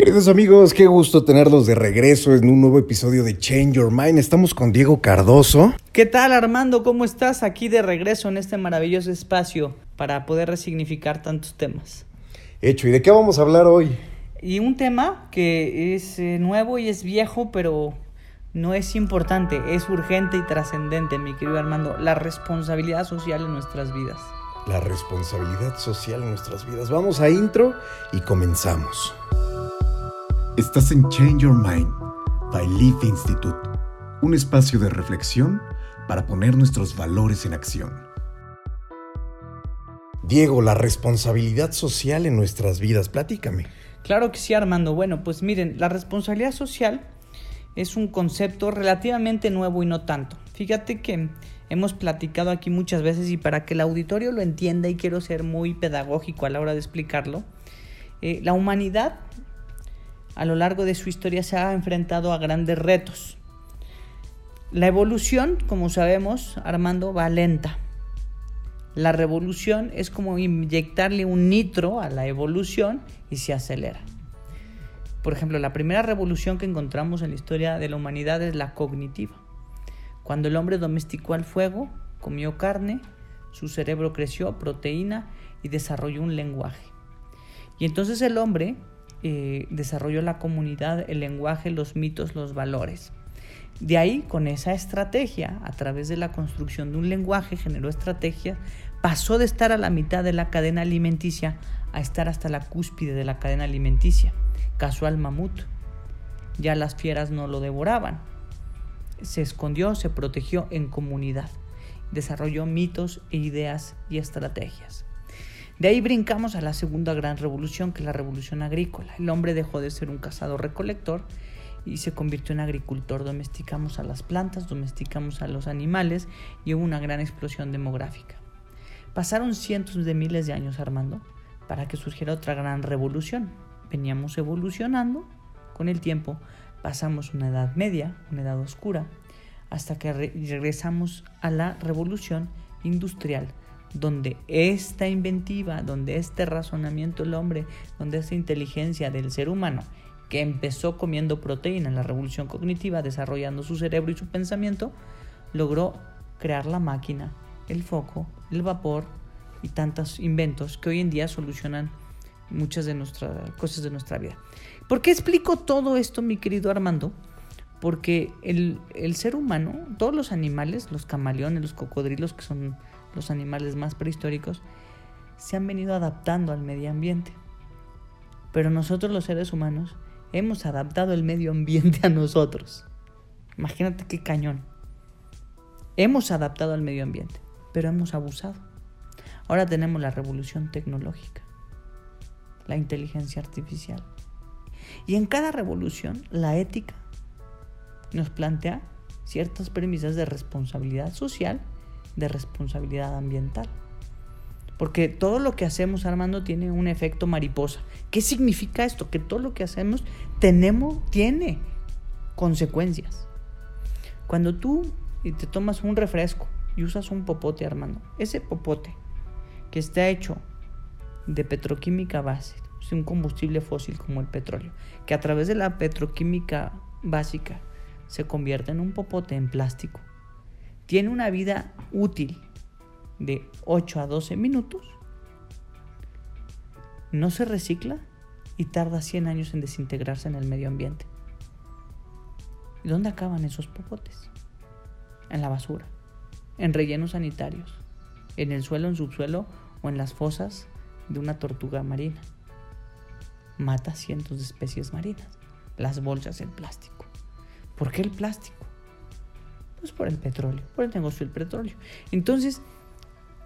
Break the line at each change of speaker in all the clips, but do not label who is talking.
Queridos amigos, qué gusto tenerlos de regreso en un nuevo episodio de Change Your Mind. Estamos con Diego Cardoso.
¿Qué tal Armando? ¿Cómo estás? Aquí de regreso en este maravilloso espacio para poder resignificar tantos temas.
Hecho, ¿y de qué vamos a hablar hoy?
Y un tema que es eh, nuevo y es viejo, pero no es importante, es urgente y trascendente, mi querido Armando, la responsabilidad social en nuestras vidas.
La responsabilidad social en nuestras vidas. Vamos a intro y comenzamos. Estás en Change Your Mind by Leaf Institute, un espacio de reflexión para poner nuestros valores en acción. Diego, la responsabilidad social en nuestras vidas, platícame.
Claro que sí, Armando. Bueno, pues miren, la responsabilidad social es un concepto relativamente nuevo y no tanto. Fíjate que hemos platicado aquí muchas veces y para que el auditorio lo entienda y quiero ser muy pedagógico a la hora de explicarlo, eh, la humanidad a lo largo de su historia se ha enfrentado a grandes retos. La evolución, como sabemos, Armando, va lenta. La revolución es como inyectarle un nitro a la evolución y se acelera. Por ejemplo, la primera revolución que encontramos en la historia de la humanidad es la cognitiva. Cuando el hombre domesticó al fuego, comió carne, su cerebro creció, proteína y desarrolló un lenguaje. Y entonces el hombre eh, desarrolló la comunidad, el lenguaje, los mitos, los valores. De ahí, con esa estrategia, a través de la construcción de un lenguaje, generó estrategia, pasó de estar a la mitad de la cadena alimenticia a estar hasta la cúspide de la cadena alimenticia. Caso al mamut. Ya las fieras no lo devoraban. Se escondió, se protegió en comunidad. Desarrolló mitos, e ideas y estrategias. De ahí brincamos a la segunda gran revolución, que es la revolución agrícola. El hombre dejó de ser un cazador-recolector y se convirtió en agricultor. Domesticamos a las plantas, domesticamos a los animales y hubo una gran explosión demográfica. Pasaron cientos de miles de años, Armando, para que surgiera otra gran revolución. Veníamos evolucionando con el tiempo, pasamos una edad media, una edad oscura, hasta que regresamos a la revolución industrial donde esta inventiva, donde este razonamiento del hombre, donde esta inteligencia del ser humano, que empezó comiendo proteína en la revolución cognitiva, desarrollando su cerebro y su pensamiento, logró crear la máquina, el foco, el vapor y tantos inventos que hoy en día solucionan muchas de nuestras cosas de nuestra vida. ¿Por qué explico todo esto, mi querido Armando? Porque el, el ser humano, todos los animales, los camaleones, los cocodrilos, que son los animales más prehistóricos, se han venido adaptando al medio ambiente. Pero nosotros los seres humanos hemos adaptado el medio ambiente a nosotros. Imagínate qué cañón. Hemos adaptado al medio ambiente, pero hemos abusado. Ahora tenemos la revolución tecnológica, la inteligencia artificial. Y en cada revolución, la ética nos plantea ciertas premisas de responsabilidad social de responsabilidad ambiental. Porque todo lo que hacemos, Armando, tiene un efecto mariposa. ¿Qué significa esto? Que todo lo que hacemos tenemos, tiene consecuencias. Cuando tú te tomas un refresco y usas un popote, Armando, ese popote que está hecho de petroquímica base, un combustible fósil como el petróleo, que a través de la petroquímica básica se convierte en un popote en plástico, tiene una vida útil de 8 a 12 minutos, no se recicla y tarda 100 años en desintegrarse en el medio ambiente. ¿Y dónde acaban esos popotes? En la basura, en rellenos sanitarios, en el suelo, en subsuelo o en las fosas de una tortuga marina. Mata cientos de especies marinas. Las bolsas, el plástico. ¿Por qué el plástico? Pues por el petróleo, por el negocio del petróleo. Entonces,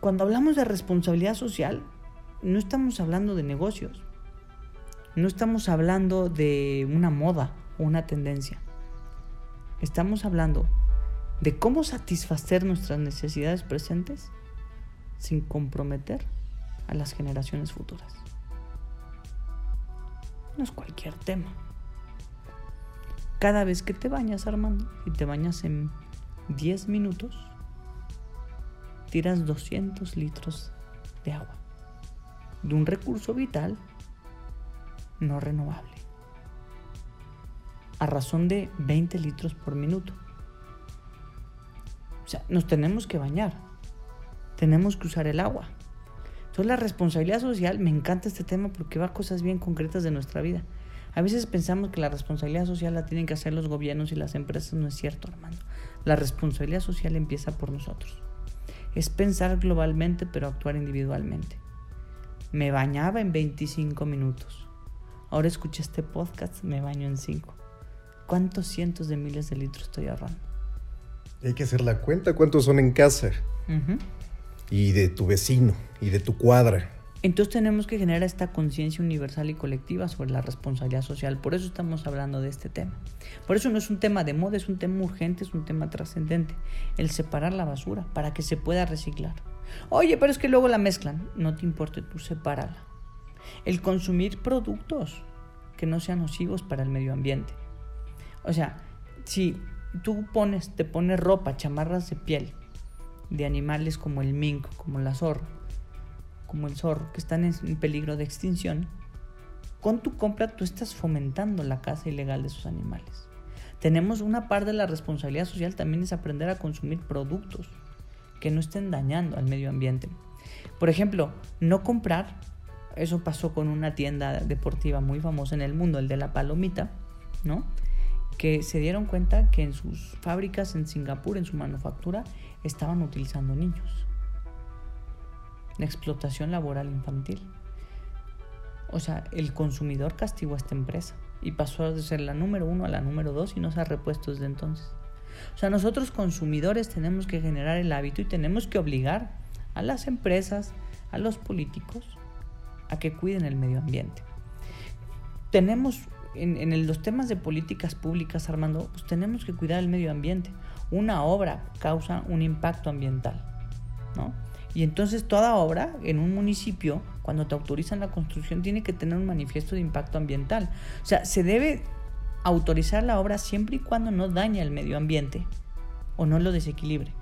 cuando hablamos de responsabilidad social, no estamos hablando de negocios. No estamos hablando de una moda o una tendencia. Estamos hablando de cómo satisfacer nuestras necesidades presentes sin comprometer a las generaciones futuras. No es cualquier tema. Cada vez que te bañas, Armando, y te bañas en 10 minutos, tiras 200 litros de agua, de un recurso vital no renovable. a razón de 20 litros por minuto. O sea, nos tenemos que bañar, tenemos que usar el agua. Entonces la responsabilidad social, me encanta este tema porque va a cosas bien concretas de nuestra vida. A veces pensamos que la responsabilidad social la tienen que hacer los gobiernos y las empresas. No es cierto, hermano. La responsabilidad social empieza por nosotros. Es pensar globalmente pero actuar individualmente. Me bañaba en 25 minutos. Ahora escuché este podcast, me baño en 5. ¿Cuántos cientos de miles de litros estoy ahorrando?
Hay que hacer la cuenta, cuántos son en casa. Y de tu vecino, y de tu cuadra.
Entonces tenemos que generar esta conciencia universal y colectiva sobre la responsabilidad social. Por eso estamos hablando de este tema. Por eso no es un tema de moda, es un tema urgente, es un tema trascendente. El separar la basura para que se pueda reciclar. Oye, pero es que luego la mezclan. No te importe, tú sepárala. El consumir productos que no sean nocivos para el medio ambiente. O sea, si tú pones, te pones ropa, chamarras de piel de animales como el mink, como la zorra, como el zorro, que están en peligro de extinción, con tu compra tú estás fomentando la caza ilegal de esos animales. Tenemos una parte de la responsabilidad social también es aprender a consumir productos que no estén dañando al medio ambiente. Por ejemplo, no comprar, eso pasó con una tienda deportiva muy famosa en el mundo, el de la palomita, ¿no? Que se dieron cuenta que en sus fábricas en Singapur, en su manufactura, estaban utilizando niños la explotación laboral infantil. O sea, el consumidor castigó a esta empresa y pasó de ser la número uno a la número dos y no se ha repuesto desde entonces. O sea, nosotros consumidores tenemos que generar el hábito y tenemos que obligar a las empresas, a los políticos, a que cuiden el medio ambiente. Tenemos en, los temas de políticas públicas, Armando, pues tenemos que cuidar el medio ambiente. Una obra causa un impacto ambiental, ¿no? Y entonces toda obra en un municipio, cuando te autorizan la construcción, tiene que tener un manifiesto de impacto ambiental. O sea, se debe autorizar la obra siempre y cuando no daña el medio ambiente o no lo desequilibre.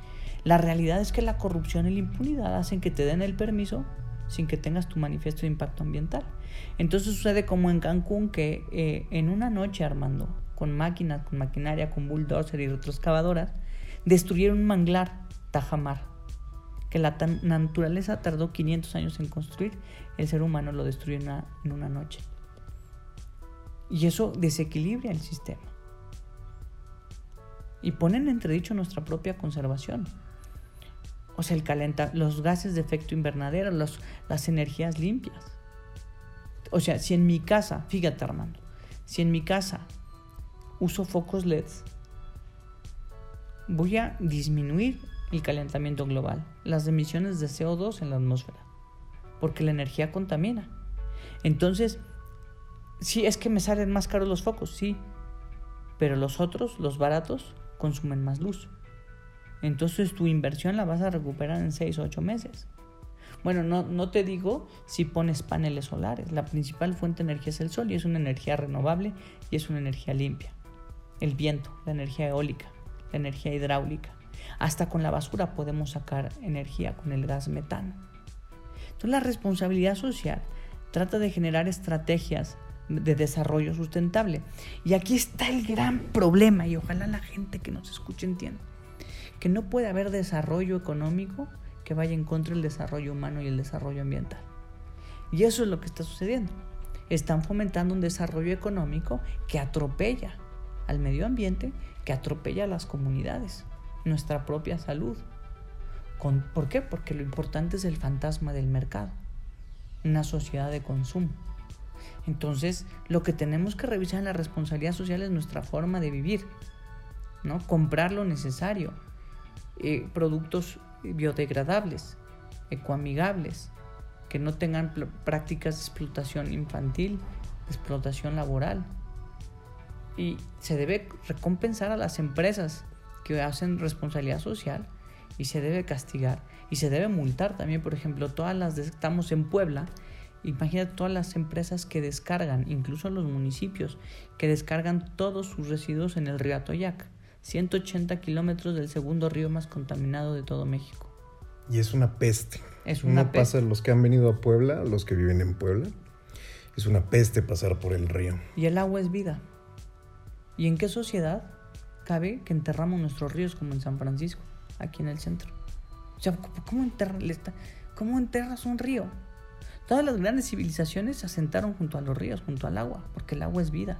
La realidad es que la corrupción y la impunidad hacen que te den el permiso sin que tengas tu manifiesto de impacto ambiental. Entonces sucede como en Cancún que eh, en una noche armando con máquinas, con maquinaria, con bulldozer y otras excavadoras, destruyeron un manglar Tajamar que la naturaleza tardó 500 años en construir, el ser humano lo destruyó en una, noche. Y eso desequilibra el sistema. Y pone en entredicho nuestra propia conservación. O sea, el calenta, los gases de efecto invernadero, las energías limpias. O sea, si en mi casa, fíjate Armando, si en mi casa uso focos LEDs, voy a disminuir el calentamiento global, las emisiones de CO2 en la atmósfera, porque la energía contamina. Entonces, sí, es que me salen más caros los focos, sí, pero los otros, los baratos, consumen más luz. Entonces tu inversión la vas a recuperar en 6 o 8 meses. Bueno, no, no te digo si pones paneles solares. La principal fuente de energía es el sol y es una energía renovable y es una energía limpia. El viento, la energía eólica, la energía hidráulica. Hasta con la basura podemos sacar energía con el gas metano. Entonces la responsabilidad social trata de generar estrategias de desarrollo sustentable. Y aquí está el gran problema y ojalá la gente que nos escuche entienda que no puede haber desarrollo económico que vaya en contra del desarrollo humano y el desarrollo ambiental. Y eso es lo que está sucediendo. Están fomentando un desarrollo económico que atropella al medio ambiente, que atropella a las comunidades nuestra propia salud. ¿Por qué? Porque lo importante es el fantasma del mercado, una sociedad de consumo. Entonces, lo que tenemos que revisar en la responsabilidad social es nuestra forma de vivir, ¿no? Comprar lo necesario, eh, productos biodegradables, ecoamigables, que no tengan prácticas de explotación infantil, explotación laboral. Y se debe recompensar a las empresas que hacen responsabilidad social y se debe castigar y se debe multar también, por ejemplo, todas las estamos en Puebla, imagínate todas las empresas que descargan, incluso los municipios, que descargan todos sus residuos en el río Atoyac, 180 kilómetros del segundo río más contaminado de todo México.
Y es una peste. Es una no pasa los que han venido a Puebla, los que viven en Puebla. Es una peste pasar por el río.
Y el agua es vida. ¿Y en qué sociedad cabe que enterramos nuestros ríos como en San Francisco, aquí en el centro? O sea, ¿cómo, cómo enterras un río? Todas las grandes civilizaciones se asentaron junto a los ríos, junto al agua, porque el agua es vida.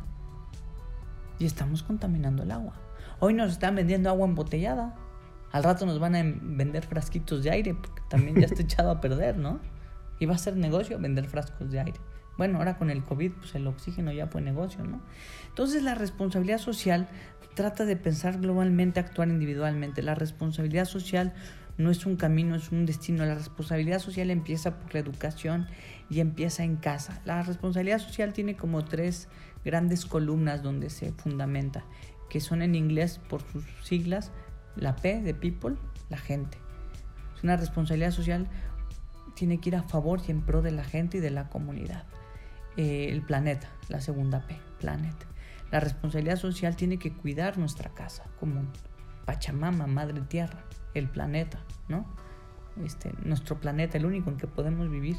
Y estamos contaminando el agua. Hoy nos están vendiendo agua embotellada. Al rato nos van a vender frasquitos de aire, porque también ya está echado a perder, ¿no? Y va a ser negocio vender frascos de aire. Bueno, ahora con el COVID, pues el oxígeno ya fue negocio, ¿no? Entonces la responsabilidad social trata de pensar globalmente, actuar individualmente. La responsabilidad social no es un camino, es un destino. La responsabilidad social empieza por la educación y empieza en casa. La responsabilidad social tiene como tres grandes columnas donde se fundamenta, que son en inglés por sus siglas, la P de people, la gente. Es una responsabilidad social tiene que ir a favor y en pro de la gente y de la comunidad. Eh, el planeta, la segunda P, planet. La responsabilidad social tiene que cuidar nuestra casa común, Pachamama, Madre Tierra, el planeta, ¿no? Este, nuestro planeta, el único en que podemos vivir.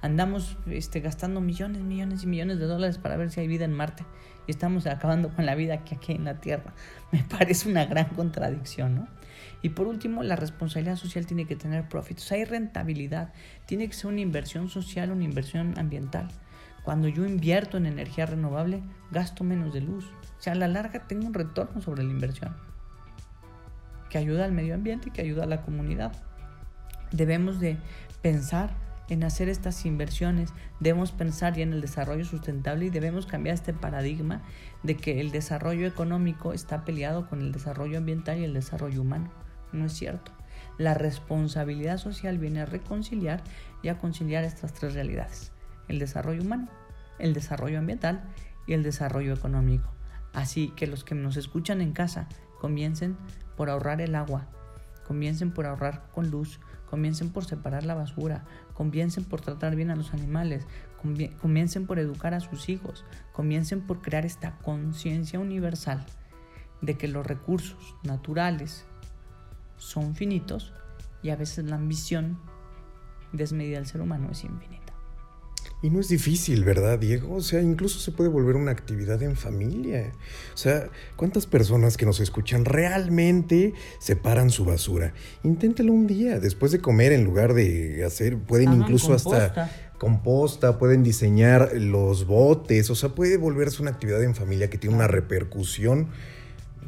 Andamos este, gastando millones, millones y millones de dólares para ver si hay vida en Marte y estamos acabando con la vida aquí, aquí en la Tierra. Me parece una gran contradicción, ¿no? Y por último, la responsabilidad social tiene que tener profits. hay rentabilidad. Tiene que ser una inversión social, una inversión ambiental. Cuando yo invierto en energía renovable, gasto menos de luz. O sea, a la larga tengo un retorno sobre la inversión que ayuda al medio ambiente y que ayuda a la comunidad. Debemos de pensar en hacer estas inversiones, debemos pensar ya en el desarrollo sustentable y debemos cambiar este paradigma de que el desarrollo económico está peleado con el desarrollo ambiental y el desarrollo humano. No es cierto. La responsabilidad social viene a reconciliar y a conciliar estas tres realidades. El desarrollo humano, el desarrollo ambiental y el desarrollo económico. Así que los que nos escuchan en casa comiencen por ahorrar el agua, comiencen por ahorrar con luz, comiencen por separar la basura, comiencen por tratar bien a los animales, comiencen por educar a sus hijos, comiencen por crear esta conciencia universal de que los recursos naturales son finitos y a veces la ambición desmedida del ser humano es infinita.
Y no es difícil, ¿verdad, Diego? O sea, incluso se puede volver una actividad en familia. O sea, ¿cuántas personas que nos escuchan realmente separan su basura? Inténtalo un día, después de comer, en lugar de hacer, pueden incluso hasta composta, pueden diseñar los botes, o sea, puede volverse una actividad en familia que tiene una repercusión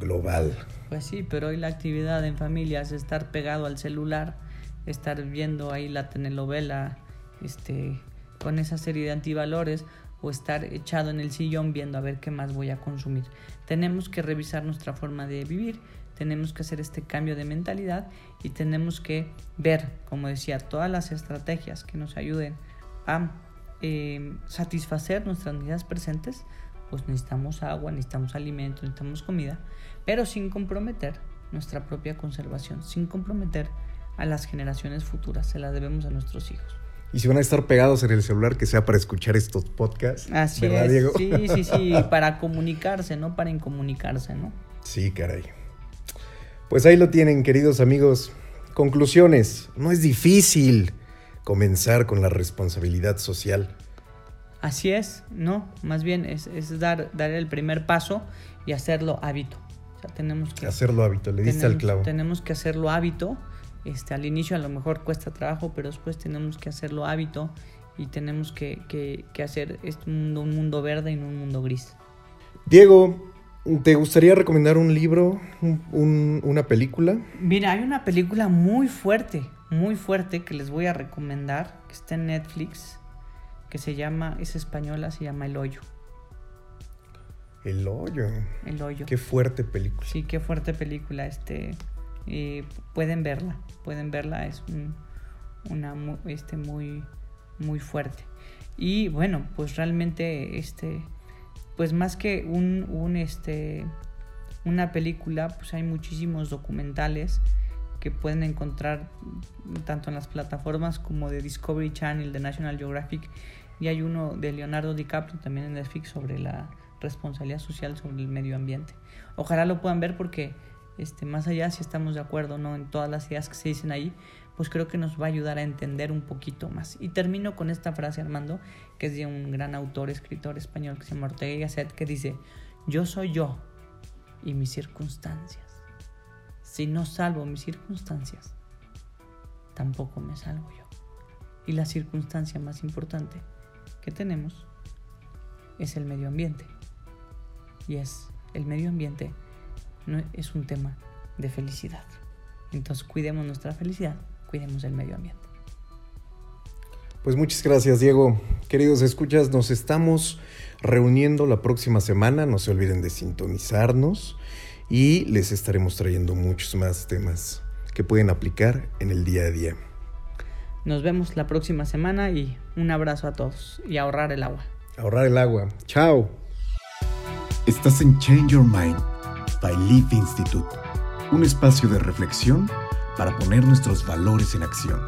global.
Pues sí, pero hoy la actividad en familia es estar pegado al celular, estar viendo ahí la telenovela, este con esa serie de antivalores o estar echado en el sillón viendo a ver qué más voy a consumir. Tenemos que revisar nuestra forma de vivir, tenemos que hacer este cambio de mentalidad y tenemos que ver, como decía, todas las estrategias que nos ayuden a eh, satisfacer nuestras necesidades presentes, pues necesitamos agua, necesitamos alimentos, necesitamos comida, pero sin comprometer nuestra propia conservación, sin comprometer a las generaciones futuras, se la debemos a nuestros hijos.
Y si van a estar pegados en el celular, que sea para escuchar estos podcasts.
Así ¿verdad, Diego? Sí, sí, sí, para comunicarse, no para incomunicarse, ¿no?
Sí, caray. Pues ahí lo tienen, queridos amigos. Conclusiones. No es difícil comenzar con la responsabilidad social.
Así es, no, más bien es, dar, dar el primer paso y hacerlo hábito. O sea, tenemos que...
Hacerlo hábito, le diste al clavo.
Tenemos que hacerlo hábito este, al inicio a lo mejor cuesta trabajo, pero después tenemos que hacerlo hábito y tenemos que, hacer este mundo un mundo verde y no un mundo gris.
Diego, ¿te gustaría recomendar un libro, una película?
Mira, hay una película muy fuerte, muy fuerte que les voy a recomendar, que está en Netflix, que se llama, es española, se llama El Hoyo.
El Hoyo.
El Hoyo.
Qué fuerte película.
Sí, qué fuerte película. Este, pueden verla, pueden verla, es una este, muy, muy fuerte. Y bueno, pues realmente, este, pues más que un, un, este, una película, pues hay muchísimos documentales que pueden encontrar tanto en las plataformas como de Discovery Channel, de National Geographic, y hay uno de Leonardo DiCaprio también en Netflix sobre la responsabilidad social sobre el medio ambiente. Ojalá lo puedan ver porque este, más allá si estamos de acuerdo o no en todas las ideas que se dicen ahí, pues creo que nos va a ayudar a entender un poquito más. Y termino con esta frase, Armando, que es de un gran autor, escritor español que se llama Ortega y Gasset, que dice, Yo soy yo y mis circunstancias. Si no salvo mis circunstancias, tampoco me salvo yo. Y la circunstancia más importante que tenemos es el medio ambiente. Y es el medio ambiente no es un tema de felicidad. Entonces cuidemos nuestra felicidad, cuidemos el medio ambiente.
Pues muchas gracias, Diego. Queridos escuchas, nos estamos reuniendo la próxima semana. No se olviden de sintonizarnos y les estaremos trayendo muchos más temas que pueden aplicar en el día a día.
Nos vemos la próxima semana y un abrazo a todos y ahorrar el agua.
Ahorrar el agua. Chao. Estás en Change Your Mind by Leaf Institute, un espacio de reflexión para poner nuestros valores en acción.